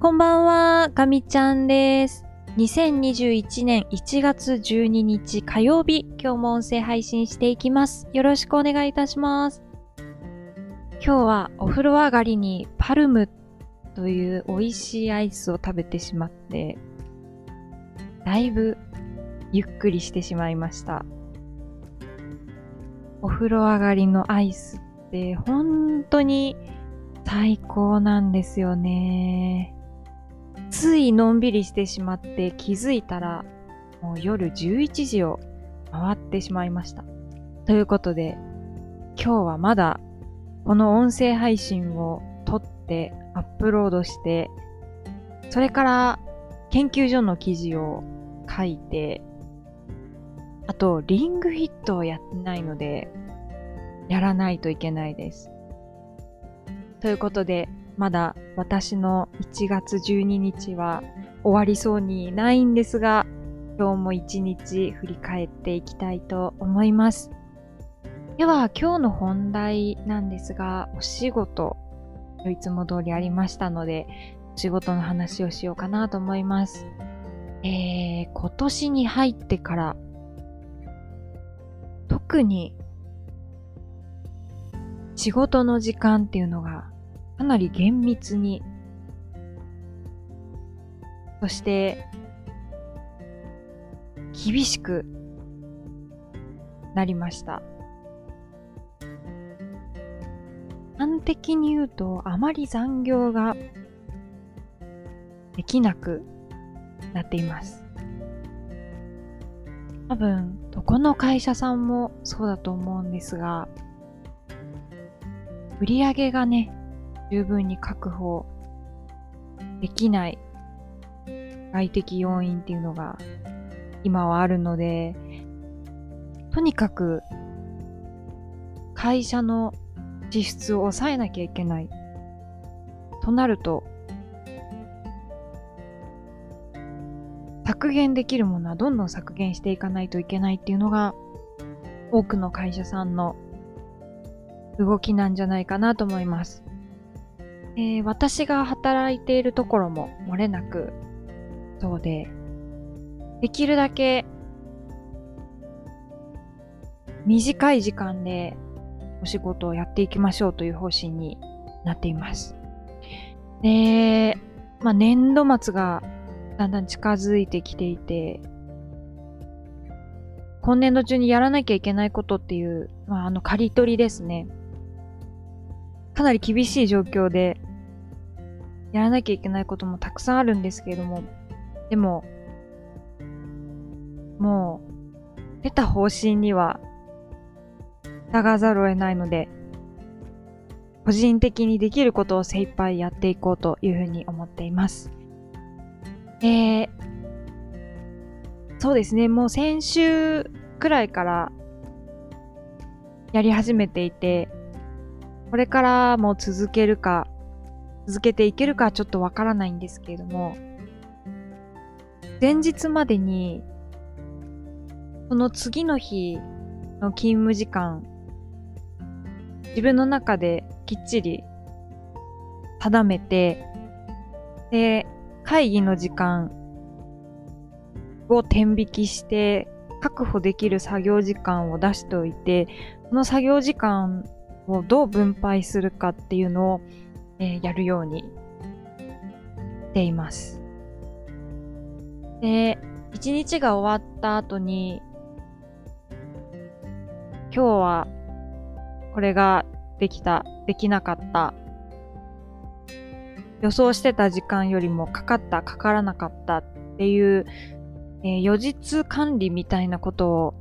こんばんは、かみちゃんです。2021年1月12日火曜日、今日も音声配信していきます。よろしくお願いいたします。今日はお風呂上がりにパルムという美味しいアイスを食べてしまって、だいぶゆっくりしてしまいました。お風呂上がりのアイスって本当に最高なんですよね。ついのんびりしてしまって気づいたらもう夜11時を回ってしまいました。ということで今日はまだこの音声配信を撮ってアップロードしてそれから研究所の記事を書いてあとリングフィットをやってないのでやらないといけないです。ということでまだ私の1月12日は終わりそうにないんですが、今日も一日振り返っていきたいと思います。では今日の本題なんですが、お仕事、いつも通りありましたので、お仕事の話をしようかなと思います。えー、今年に入ってから、特に仕事の時間っていうのがかなり厳密に、そして、厳しくなりました。端的に言うと、あまり残業ができなくなっています。多分、どこの会社さんもそうだと思うんですが、売り上げがね、十分に確保できない外的要因っていうのが今はあるので、とにかく会社の支出を抑えなきゃいけない。となると、削減できるものはどんどん削減していかないといけないっていうのが多くの会社さんの動きなんじゃないかなと思います。えー私が働いているところも漏れなくそうで、できるだけ短い時間でお仕事をやっていきましょうという方針になっています。で、まあ、年度末がだんだん近づいてきていて、今年度中にやらなきゃいけないことっていう、まあ、あの、刈り取りですね。かなり厳しい状況で、やらなきゃいけないこともたくさんあるんですけれども、でも、もう、出た方針には、従わざるを得ないので、個人的にできることを精一杯やっていこうというふうに思っています。えー、そうですね、もう先週くらいからやり始めていて、これからも続けるか、続けていけるかちょっとわからないんですけれども、前日までに、その次の日の勤務時間、自分の中できっちり定めて、で、会議の時間を天引きして、確保できる作業時間を出しておいて、その作業時間をどう分配するかっていうのを、えーやるようにしています。で、一日が終わった後に、今日はこれができた、できなかった、予想してた時間よりもかかった、かからなかったっていう、えー予日管理みたいなことを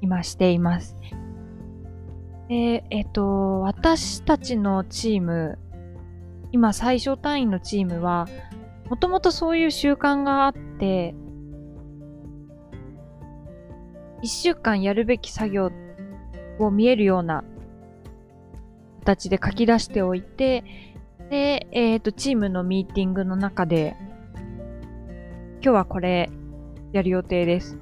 今しています。で、えっ、と、私たちのチーム、今最小単位のチームは、もともとそういう習慣があって、一週間やるべき作業を見えるような形で書き出しておいて、で、えっ、と、チームのミーティングの中で、今日はこれやる予定です。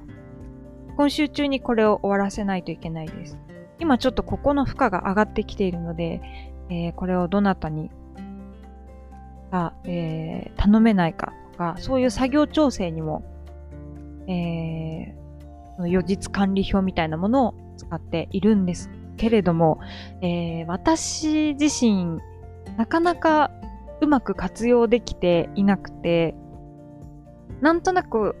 今週中にこれを終わらせないといけないです。今ちょっとここの負荷が上がってきているので、えーこれをどなたにが、えー、頼めないかとか、そういう作業調整にも、えー、予実管理表みたいなものを使っているんですけれども、えー、私自身、なかなかうまく活用できていなくて、なんとなく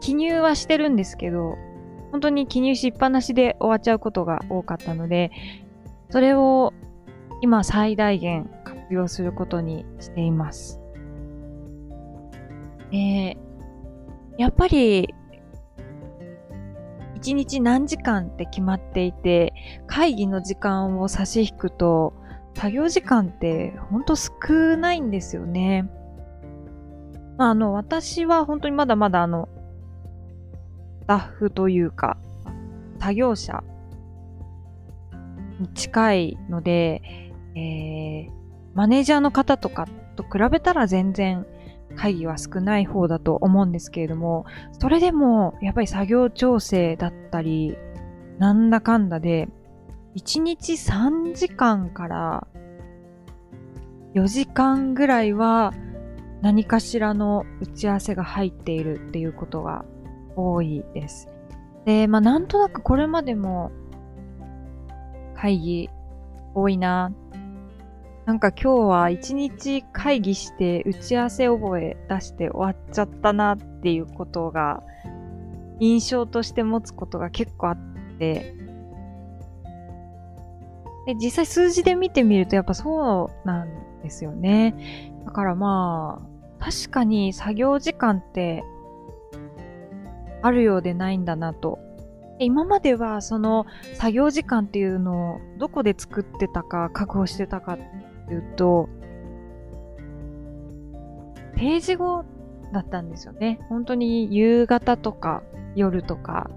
記入はしてるんですけど、本当に記入しっぱなしで終わっちゃうことが多かったので、それを今最大限活用することにしています。えー、やっぱり一日何時間って決まっていて、会議の時間を差し引くと、作業時間ってほんと少ないんですよね。まあ、あの、私は本当にまだまだあの、タッフというか、作業者に近いので、えー、マネージャーの方とかと比べたら全然会議は少ない方だと思うんですけれども、それでもやっぱり作業調整だったり、なんだかんだで、1日3時間から4時間ぐらいは何かしらの打ち合わせが入っているっていうことが多いです。で、まあなんとなくこれまでも会議多いな。なんか今日は一日会議して打ち合わせ覚え出して終わっちゃったなっていうことが印象として持つことが結構あって、で実際数字で見てみるとやっぱそうなんですよね。だからまあ、確かに作業時間ってあるようでないんだなと。今まではその作業時間っていうのをどこで作ってたか確保してたかっていうと、定時後だったんですよね。本当に夕方とか夜とか。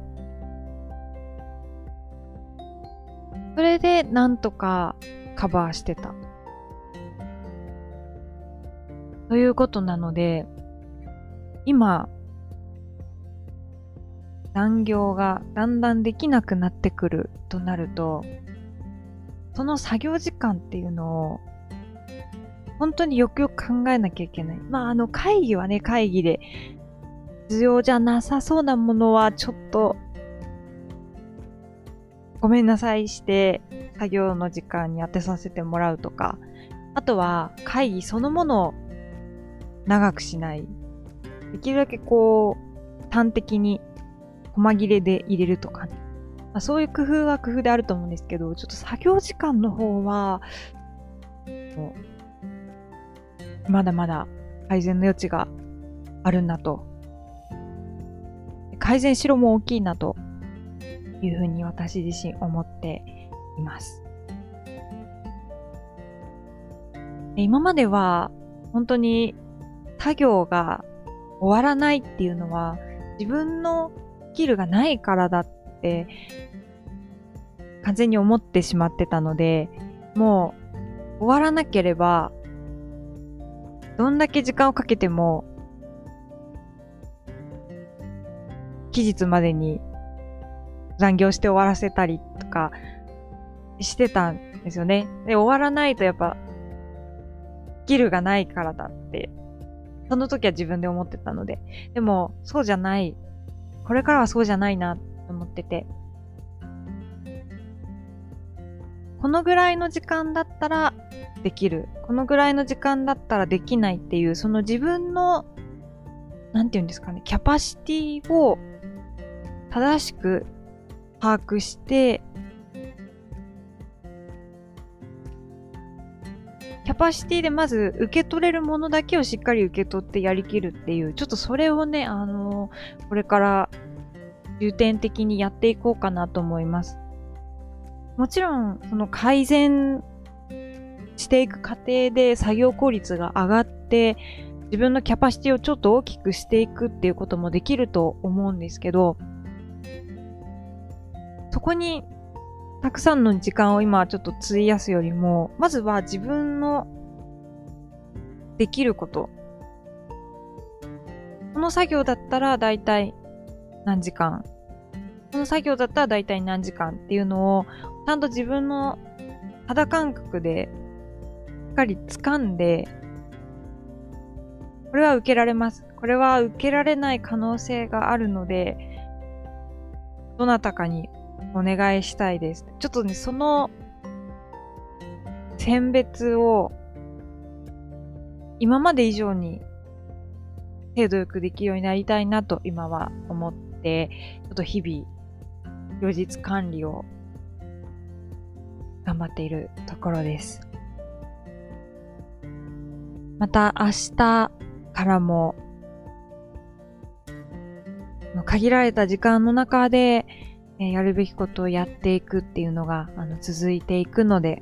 それでなんとかカバーしてた。ということなので、今、残業がだんだんできなくなってくるとなると、その作業時間っていうのを、本当によくよく考えなきゃいけない。まあ、あの、会議はね、会議で、必要じゃなさそうなものは、ちょっと、ごめんなさいして、作業の時間に当てさせてもらうとか、あとは、会議そのものを長くしない。できるだけこう、端的に細切れで入れるとかね。まあ、そういう工夫は工夫であると思うんですけど、ちょっと作業時間の方は、まだまだ改善の余地があるんだと。改善しろも大きいなというふうに私自身思っています。今までは本当に作業が終わらないっていうのは自分のキルがないからだって完全に思ってしまってたので、もう終わらなければ、どんだけ時間をかけても、期日までに残業して終わらせたりとかしてたんですよね。で、終わらないとやっぱ、スキルがないからだって、その時は自分で思ってたので。でも、そうじゃないこれからはそうじゃないなと思ってて。このぐらいの時間だったらできる。このぐらいの時間だったらできないっていう、その自分の、なんて言うんですかね、キャパシティを正しく把握して、パシティでまず受け取れるものだけをしっかり受け取ってやりきるっていう、ちょっとそれをね、あのこれから重点的にやっていこうかなと思います。もちろん、その改善していく過程で作業効率が上がって、自分のキャパシティをちょっと大きくしていくっていうこともできると思うんですけど、そこにたくさんの時間を今ちょっと費やすよりも、まずは自分のできること。この作業だったらだいたい何時間。この作業だったらだいたい何時間っていうのを、ちゃんと自分の肌感覚で、しっかり掴んで、これは受けられます。これは受けられない可能性があるので、どなたかにお願いしたいです。ちょっとね、その選別を今まで以上に精度よくできるようになりたいなと今は思って、ちょっと日々、両日管理を頑張っているところです。また明日からも、限られた時間の中で、えやるべきことをやっていくっていうのがあの続いていくので、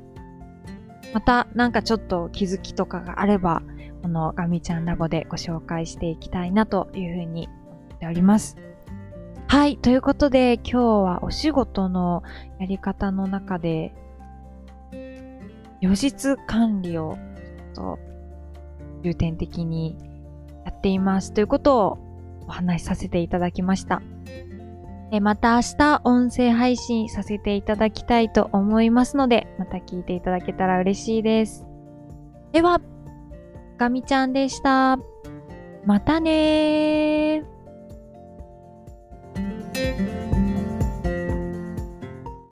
またなんかちょっと気づきとかがあれば、このガミちゃんラボでご紹介していきたいなというふうに思っております。はい。ということで、今日はお仕事のやり方の中で、予日管理をちょっと重点的にやっていますということをお話しさせていただきました。また明日音声配信させていただきたいと思いますので、また聞いていただけたら嬉しいです。では、ガミちゃんでした。またねー。